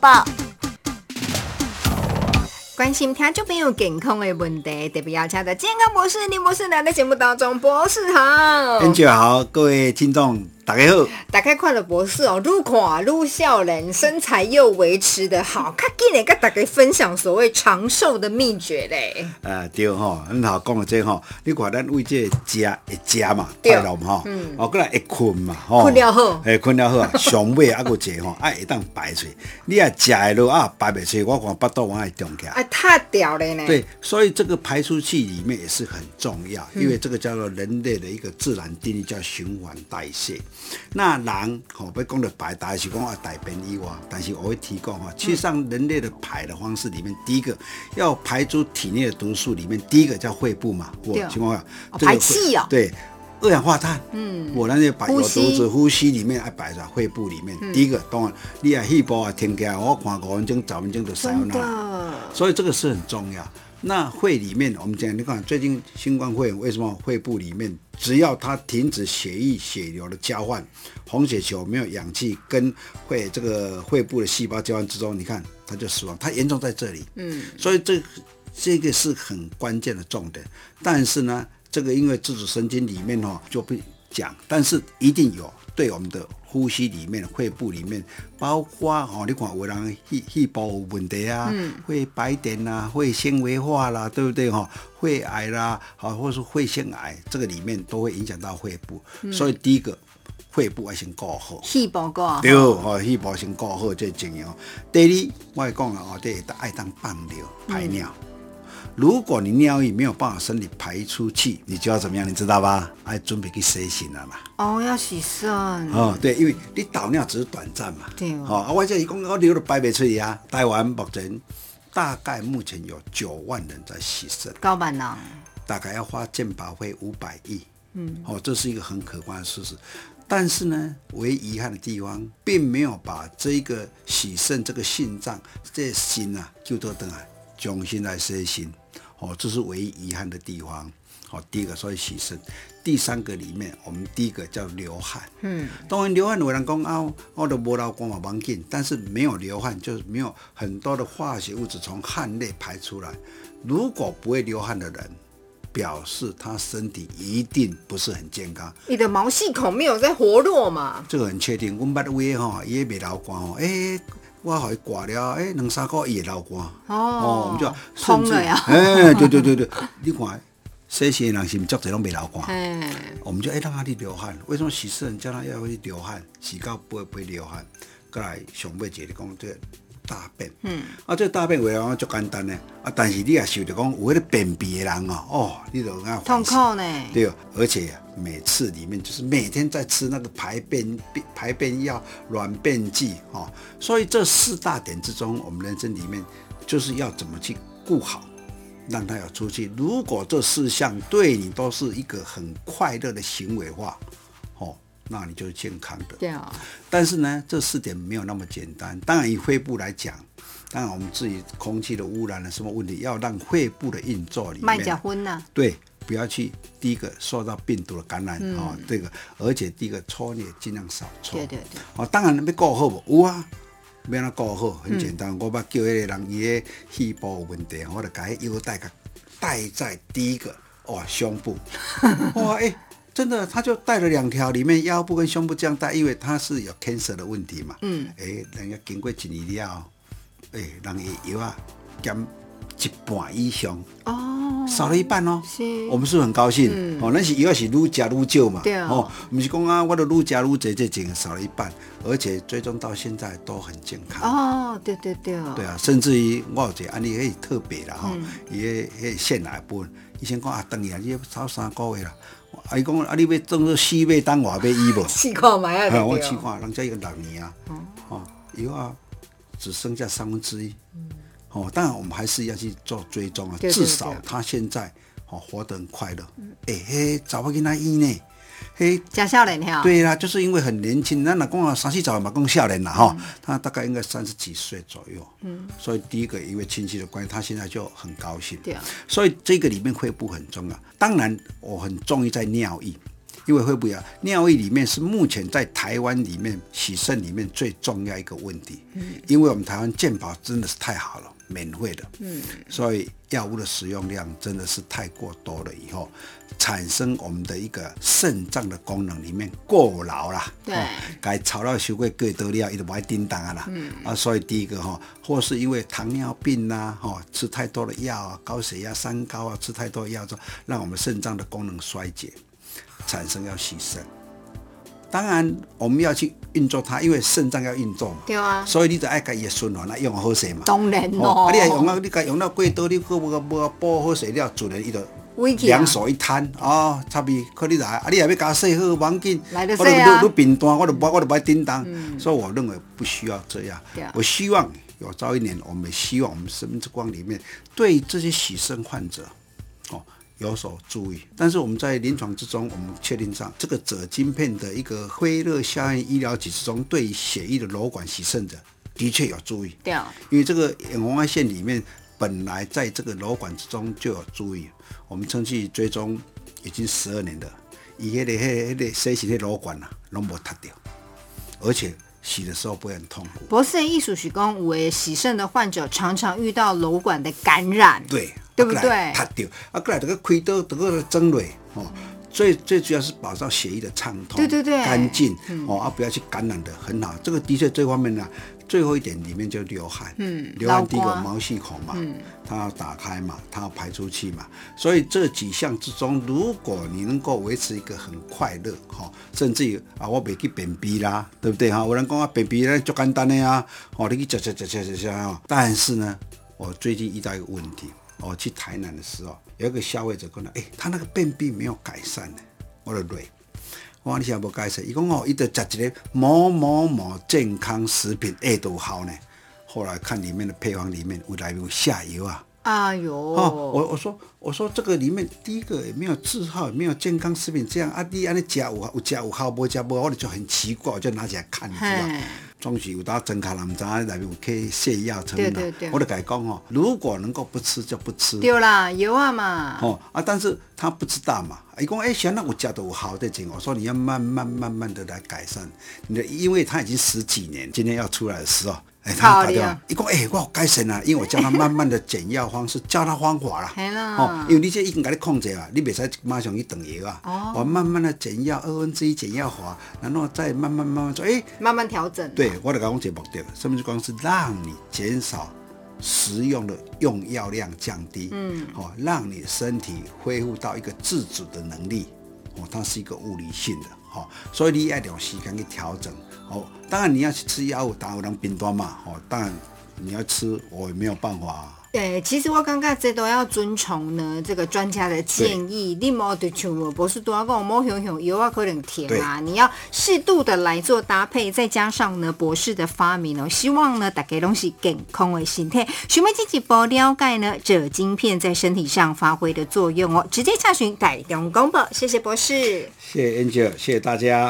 报。关心听众朋友健康的问题，特别要请到健康博士林博士来到节目当中，博士好。恩姐好，各位听众。大家好，大家看了博士哦，愈看愈笑人，身材又维持的好，看今日跟大家分享所谓长寿的秘诀嘞。呃，对吼，你好讲的这吼，你看咱为这食会食嘛，快乐嘛吼，哦，过来会困嘛，吼，困了好，哎，困了好啊，上尾还个一吼，啊会当排出，你啊食的落啊排不出，我看巴肚往爱动起来，哎，太屌了呢。对，所以这个排出去里面也是很重要，因为这个叫做人类的一个自然定律，叫循环代谢。那人吼，要讲的排，大是讲啊大便以外，但是我会提供哈，其实上人类的排的方式里面，第一个要排出体内的毒素，里面第一个叫肺部嘛，我情况下排气哦，对，二氧化碳，嗯，我那些排有毒子呼吸里面爱排在肺部里面，第一个当然你啊细胞啊停起来，我看五分钟、十分钟就烧那，所以这个是很重要。那肺里面，我们讲，你看最近新冠肺炎为什么肺部里面，只要它停止血液血流的交换，红血球没有氧气跟肺这个肺部的细胞交换之中，你看它就死亡，它严重在这里。嗯，所以这这个是很关键的重点。但是呢，这个因为自主神经里面哦就不讲，但是一定有对我们的。呼吸里面、肺部里面，包括哦，你看有人细细胞问题啊，嗯会白点啊，会纤维化啦，对不对哈？肺癌啦，好，或者是肺腺癌，这个里面都会影响到肺部。所以第一个，肺部要先搞好，细胞搞好，对哦，细胞先搞好最重要。第二，我讲了哦，这，爱当放尿排尿。如果你尿液没有办法身体排出去，你就要怎么样？你知道吧？哎，准备去洗肾了嘛。哦，要洗肾。哦，对，因为你导尿只是短暂嘛。对。哦，啊，我这一共我流了排不出去啊。台湾目前大概目前有九万人在洗肾。高板呢？大概要花健保费五百亿。嗯。哦，这是一个很可观的事实。但是呢，唯一遗憾的地方，并没有把这个洗肾这个心脏这心啊，就做等啊。重新来实行，哦，这是唯一遗憾的地方。好，第一个所以牺牲，第三个里面，我们第一个叫流汗。嗯，当然流汗有人讲啊，我都无老光嘛忘紧，但是没有流汗，就是没有很多的化学物质从汗内排出来。如果不会流汗的人，表示他身体一定不是很健康。你的毛细孔没有在活络嘛？这个很确定。我们把的胃哈也没老光哦，哎。我好挂了，哎，两三个月流汗，哦，我们就通了呀，哎，对对对对，你看，这些人是不是足侪拢未流汗？哎，我们就哎让他去流汗，为什么洗肾叫他要去流汗？洗到不会不会流汗？过来上尾姐你讲这。大便，嗯，啊，这大便为讲足简单呢，啊，但是你也受着讲有迄个便秘的人哦，哦，你就啊痛苦呢，对，而且每次里面就是每天在吃那个排便排便药、软便剂，哦，所以这四大点之中，我们人生里面就是要怎么去顾好，让他要出去。如果这四项对你都是一个很快乐的行为化，哦。那你就是健康的。对啊。但是呢，这四点没有那么简单。当然，以肺部来讲，当然我们自己空气的污染了什么问题，要让肺部的运作里面。麦甲荤呐。对，不要去第一个受到病毒的感染啊，这个，而且第一个搓也尽量少搓。对对对。哦，当然要搞好不？有啊，要那搞好，很简单。我把叫那个人伊的细胞有问题，我就改腰带个戴在第一个哇胸部。哇哎。真的，他就带了两条，里面腰部跟胸部这样带，因为他是有 cancer 的问题嘛。嗯。哎，人家经过一年了，哎，人药啊减一半以上。哦。少了一半哦。是。我们是很高兴。嗯。哦，那是药是愈加愈少嘛。对啊。哦，不是讲啊，我的愈加愈多，这钱少了一半，而且最终到现在都很健康。哦，对对对。对啊，甚至于我有一个案例很特别啦，哈，伊迄迄腺癌部分，以前讲啊，等于啊，伊超三个月啦。啊！伊讲啊，你要种个四倍当外要医无？试看买啊！我试看，人家一个六年啊，哦，以后啊，只剩下三分之一。哦，当然我们还是要去做追踪啊，至少他现在哦活得很快乐。哎嘿，找不跟他医呢？嘿，加少年哈？对啦，就是因为很年轻，那老公啊，三四早嘛，讲少年啦哈，他大概应该三十几岁左右。嗯，所以第一个因为亲戚的关系，他现在就很高兴。对啊，所以这个里面会不很重要。当然，我很重意在尿液，因因为会不一样，尿液里面是目前在台湾里面洗肾里面最重要一个问题。嗯，因为我们台湾健保真的是太好了，免费的。嗯，所以药物的使用量真的是太过多了，以后产生我们的一个肾脏的功能里面过劳啦。对，该吵到修过过多了，一直不爱叮当啊啦。嗯，啊，所以第一个哈，或是因为糖尿病呐，哈，吃太多的药啊，高血压、三高啊，吃太多药之后，让我们肾脏的功能衰竭。产生要牺牲，当然我们要去运作它，因为肾脏要运作嘛。对啊。所以你就爱给伊循环来用好水嘛。当然咯。啊，你用啊，你甲用到过多，你个无无补好水了，自然伊就两手一摊哦，差别可你来，啊，你也要加洗好，要紧。来得洗啊。你你病单，我都不我都不爱叮当。嗯。所以我认为不需要这样。对我希望有朝一年，我们希望我们生命之光里面对这些洗肾患者，哦。有所注意，但是我们在临床之中，我们确定上这个锗晶片的一个辉热效应医疗体系中，对血液的瘘管洗肾者的确有注意。对啊，因为这个远红外线里面本来在这个瘘管之中就有注意，我们称去追踪已经十二年了，以前的迄、迄个洗洗的瘘管啊，拢无塌掉，而且洗的时候不会很痛苦。博士的艺术许工，为洗肾的患者常常遇到瘘管的感染。对。对不对？塌掉啊！过来这个亏刀，这个针蕊哦，最最主要是保障血液的畅通，对对对，干净哦，啊，不要去感染的很好。这个的确这方面呢，最后一点里面就流汗，嗯，流汗第一个毛细孔嘛，嗯，它要打开嘛，它要排出去嘛，所以这几项之中，如果你能够维持一个很快乐哈，甚至于啊，我别去便秘啦，对不对哈？有人讲啊，便秘咧就简单的呀，哦，你去吃吃吃吃吃啊，但是呢，我最近遇到一个问题。我去台南的时候，有一个消费者跟我哎，他那个便秘没有改善呢。我的累，我讲你现在无改善，伊讲哦，伊得食一个某某某健康食品，哎都好呢。后来看里面的配方里面，有来有下游啊。哎呦！哦，我我说我说这个里面第一个也没有字号，也没有健康食品这样啊，你安尼食有有食有好，无食无，我就很奇怪，我就拿起来看，你知道。总是有打针卡，人唔知内面有可以泻药成分啦。我就改讲哦，如果能够不吃就不吃。对啦，有啊嘛。哦啊，但是他不知道嘛。伊讲哎，想那我家都好的紧，我说你要慢慢慢慢的来改善。你的，因为他已经十几年，今天要出来的时候。哎，他打掉，一讲哎，我好改善啊，因为我教他慢慢的减药方式，教他方法 啦。哦，因为你这已经给你控制啊，你别使马上去等药啊。哦。我慢慢的减药，二分之一减药法，然后再慢慢慢慢做，哎，慢慢调整。对，我就讲这目的，什么就光是让你减少食用的用药量降低，嗯，好，让你身体恢复到一个自主的能力。哦，它是一个物理性的，哦，所以你要有时间去调整。哦，当然你要去吃药物，当然有人病端嘛。哦，当然你要吃，我也没有办法。对，其实我感觉这都要遵从呢这个专家的建议。你莫对像博士多讲，莫熊熊油啊可能甜啊，你要适度的来做搭配，再加上呢博士的发明哦，希望呢大家东西健康为心态。询问自己不了解呢这晶片在身体上发挥的作用哦，直接查询改良公布。谢谢博士，谢谢 Angel，谢谢大家。